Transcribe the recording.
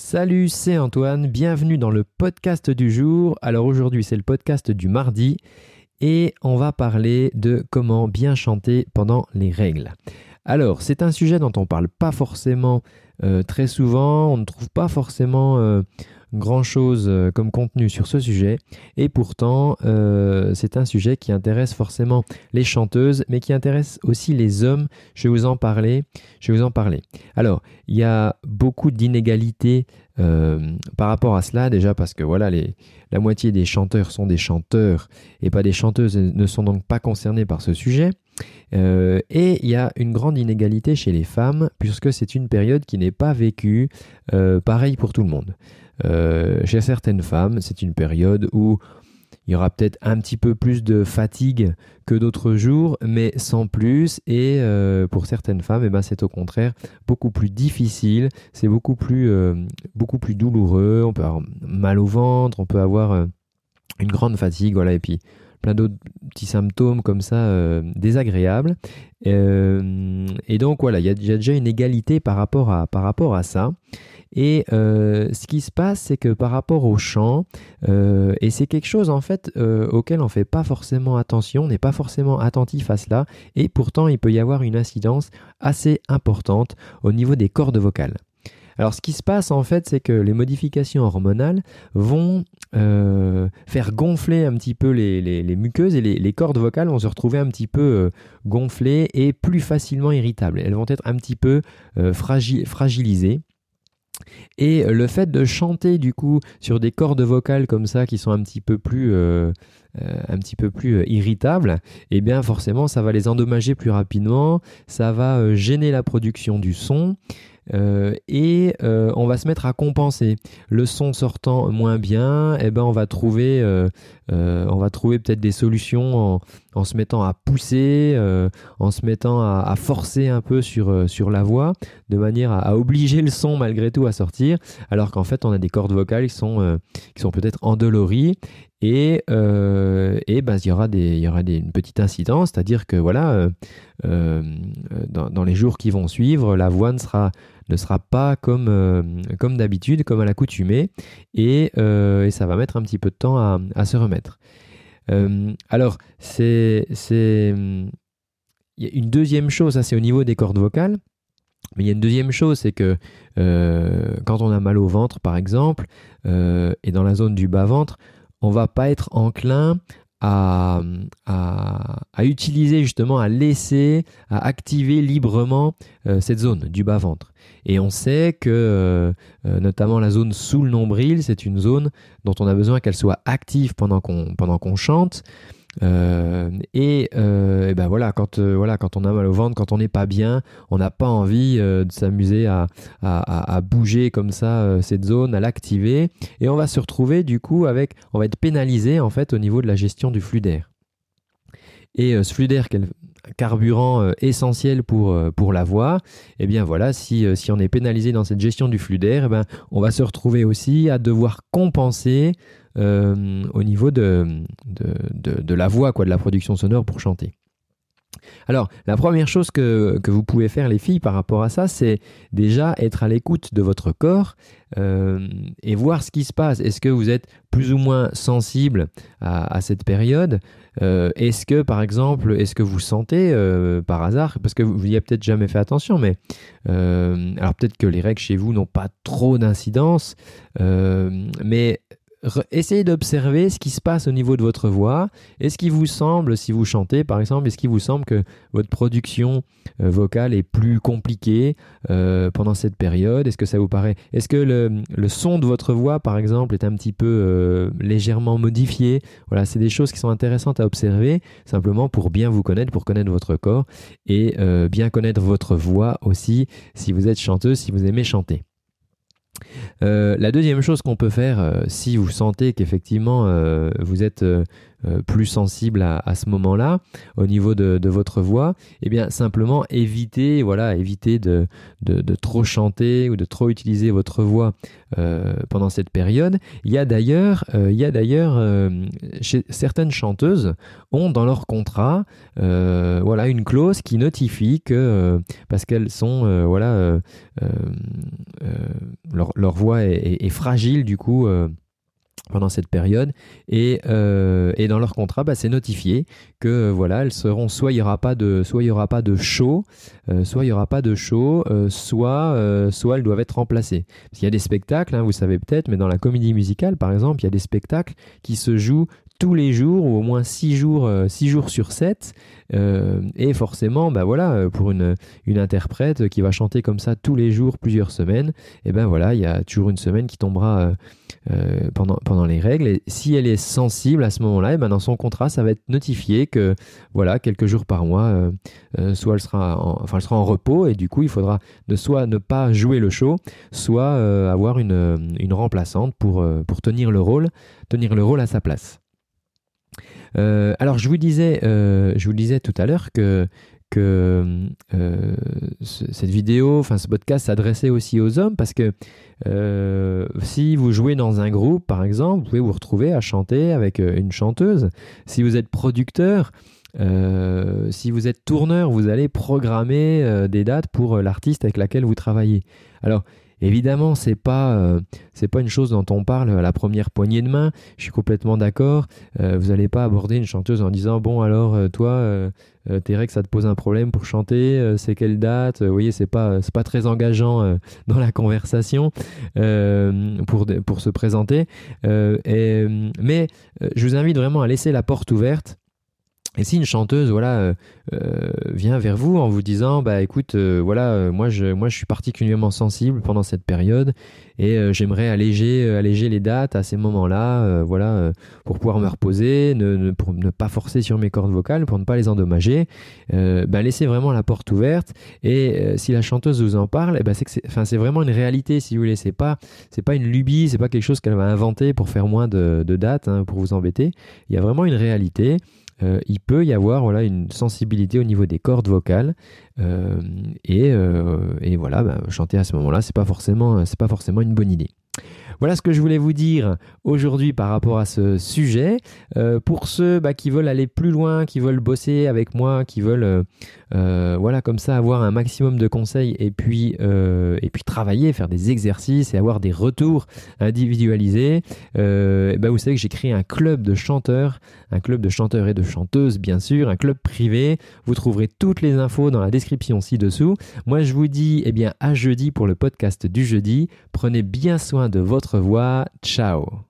Salut, c'est Antoine, bienvenue dans le podcast du jour. Alors aujourd'hui c'est le podcast du mardi et on va parler de comment bien chanter pendant les règles. Alors c'est un sujet dont on ne parle pas forcément euh, très souvent, on ne trouve pas forcément euh, grand-chose euh, comme contenu sur ce sujet, et pourtant euh, c'est un sujet qui intéresse forcément les chanteuses, mais qui intéresse aussi les hommes. Je vais vous en parler. Je vous en parler. Alors, il y a beaucoup d'inégalités euh, par rapport à cela, déjà parce que voilà, la moitié des chanteurs sont des chanteurs et pas des chanteuses ne sont donc pas concernés par ce sujet. Et il y a une grande inégalité chez les femmes, puisque c'est une période qui n'est pas vécue pareil pour tout le monde. Euh, chez certaines femmes, c'est une période où il y aura peut-être un petit peu plus de fatigue que d'autres jours, mais sans plus. Et euh, pour certaines femmes, eh ben, c'est au contraire beaucoup plus difficile, c'est beaucoup plus, euh, beaucoup plus douloureux. On peut avoir mal au ventre, on peut avoir une grande fatigue, voilà, et puis plein d'autres petits symptômes comme ça désagréables. et donc voilà, il y, a déjà une égalité par rapport à, par rapport à ça. Et euh, ce qui se passe, c'est que par rapport au chant, euh, et c'est quelque chose en fait euh, auquel on ne fait pas forcément attention, on n'est pas forcément attentif à cela, et pourtant il peut y avoir une incidence assez importante au niveau des cordes vocales. Alors ce qui se passe en fait, c'est que les modifications hormonales vont faire gonfler un petit peu les, muqueuses et les, cordes vocales vont se retrouver un petit peu gonflées et plus facilement irritables. Elles vont être un petit peu fragilisées. Et le fait de chanter du coup sur des cordes vocales comme ça qui sont un petit peu plus, euh, euh, euh, irritables, eh bien forcément ça va les endommager plus rapidement, ça va gêner la production du son euh, et euh, on va se mettre à compenser. Le son sortant moins bien, eh ben on va trouver, euh, on va trouver peut-être des solutions en, se mettant à pousser, en se mettant à, forcer un peu sur, sur la voix, de manière à, obliger le son malgré tout à sortir, alors qu'en fait on a des cordes vocales qui sont, qui sont peut-être endolories et, ben, il y aura, des, y aura des, une petite incidence, c'est-à-dire que voilà, dans, dans, les jours qui vont suivre, la voix ne sera ne sera pas comme, euh, comme d'habitude, comme à l'accoutumée, et, euh, et, ça va mettre un petit peu de temps à, se remettre. Euh, alors, c'est, c'est une deuxième chose, ça c'est au niveau des cordes vocales. Mais il y a une deuxième chose, c'est que quand on a mal au ventre, par exemple, et dans la zone du bas-ventre, on va pas être enclin à, à, utiliser justement, à laisser, à activer librement cette zone du bas-ventre. Et on sait que euh, euh, notamment la zone sous le nombril, c'est une zone dont on a besoin qu'elle soit active pendant qu'on chante. Euh, et, ben voilà, quand voilà, quand on a mal au ventre, quand on n'est pas bien, on n'a pas envie de s'amuser à, bouger comme ça cette zone, à l'activer, et on va se retrouver du coup avec, on va être pénalisé en fait au niveau de la gestion du flux d'air. Et ce flux d'air carburant euh, essentiel pour, euh, la voix, eh bien voilà, si, euh, si on est pénalisé dans cette gestion du flux d'air, eh ben, on va se retrouver aussi à devoir compenser au niveau de, de, de, la voix, quoi, de la production sonore pour chanter. Alors, la première chose que, vous pouvez faire, les filles, par rapport à ça, c'est déjà être à l'écoute de votre corps et voir ce qui se passe. Est-ce que vous êtes plus ou moins sensible à, cette période? Euh, est-ce que, par exemple, est-ce que vous sentez euh, par hasard, parce que vous n'y avez peut-être jamais fait attention, mais euh, alors peut-être que les règles chez vous n'ont pas trop d'incidence, mais essayez d'observer ce qui se passe au niveau de votre voix. Est-ce qu'il vous semble, si vous chantez par exemple, est-ce qu'il vous semble que votre production euh, vocale est plus compliquée euh, pendant cette période? Est-ce que ça vous paraît Est-ce que le, son de votre voix par exemple est un petit peu euh, légèrement modifié? Voilà, c'est des choses qui sont intéressantes à observer simplement pour bien vous connaître, pour connaître votre corps et bien connaître votre voix aussi si vous êtes chanteuse, si vous aimez chanter. Euh, la deuxième chose qu'on peut faire, euh, si vous sentez qu'effectivement euh, vous êtes euh, plus sensible à, ce moment-là au niveau de, votre voix, eh bien simplement éviter, voilà, de, de, trop chanter ou de trop utiliser votre voix euh, pendant cette période. Il y a d'ailleurs, euh, il y a d'ailleurs certaines chanteuses ont dans leur contrat, voilà, une clause qui notifie que parce qu'elles sont, voilà, leur, voix est, fragile du coup pendant cette période. Et, euh, et dans leur contrat bah, c'est notifié que euh, voilà elles seront soit il y aura pas de soit il y aura pas de show euh, soit il y aura pas de show soit soit elles doivent être remplacées. Parce y a des spectacles hein, vous savez peut-être mais dans la comédie musicale par exemple il y a des spectacles qui se jouent tous les jours ou au moins 6 jours, six jours sur 7 et forcément bah voilà pour une, interprète qui va chanter comme ça tous les jours plusieurs semaines et ben voilà il y a toujours une semaine qui tombera euh, pendant, les règles. Et si elle est sensible à ce moment-là, eh ben dans son contrat, ça va être notifié que voilà, quelques jours par mois, euh, euh, soit elle sera, en, enfin, elle sera en repos et du coup, il faudra de soit ne pas jouer le show, soit avoir une, une, remplaçante pour, pour tenir le rôle, tenir le rôle à sa place. Alors je vous disais, je vous disais tout à l'heure que que euh, cette vidéo, enfin ce podcast s'adressait aussi aux hommes parce que euh, si vous jouez dans un groupe par exemple, vous pouvez vous retrouver à chanter avec euh, une chanteuse. Si vous êtes producteur, si vous êtes tourneur, vous allez programmer des dates pour l'artiste avec laquelle vous travaillez. Alors Évidemment, c'est pas euh, pas une chose dont on parle à la première poignée de main. Je suis complètement d'accord. Euh, vous n'allez pas aborder une chanteuse en disant bon alors euh, toi t'es que ça te pose un problème pour chanter. c'est quelle date Vous voyez, c'est pas pas très engageant dans la conversation pour pour se présenter. Mais je vous invite vraiment à laisser la porte ouverte et si une chanteuse voilà euh, euh, vient vers vous en vous disant bah écoute euh, voilà moi je moi je suis particulièrement sensible pendant cette période et j'aimerais alléger alléger les dates à ces moments-là voilà pour pouvoir me reposer ne, pour ne pas forcer sur mes cordes vocales pour ne pas les endommager bah, laissez vraiment la porte ouverte et si la chanteuse vous en parle ben, c'est que enfin c'est vraiment une réalité si vous voulez. C'est pas c'est pas une lubie c'est pas quelque chose qu'elle va inventer pour faire moins de, de dates hein, pour vous embêter. Il y a vraiment une réalité euh, il peut y avoir voilà, une sensibilité au niveau des cordes vocales. Euh, et, euh, et, voilà, bah, chanter à ce moment-là, c'est pas forcément, pas forcément une bonne idée. Voilà ce que je voulais vous dire aujourd'hui par rapport à ce sujet. Pour ceux bah, qui veulent aller plus loin, qui veulent bosser avec moi, qui veulent euh, euh, voilà comme ça avoir un maximum de conseils et puis et puis travailler, faire des exercices et avoir des retours individualisés, bah, vous savez que j'ai créé un club de chanteurs, un club de chanteurs et de chanteuses bien sûr, un club privé. Vous trouverez toutes les infos dans la description ci-dessous. Moi je vous dis eh bien à jeudi pour le podcast du jeudi. Prenez bien soin de votre voix. Ciao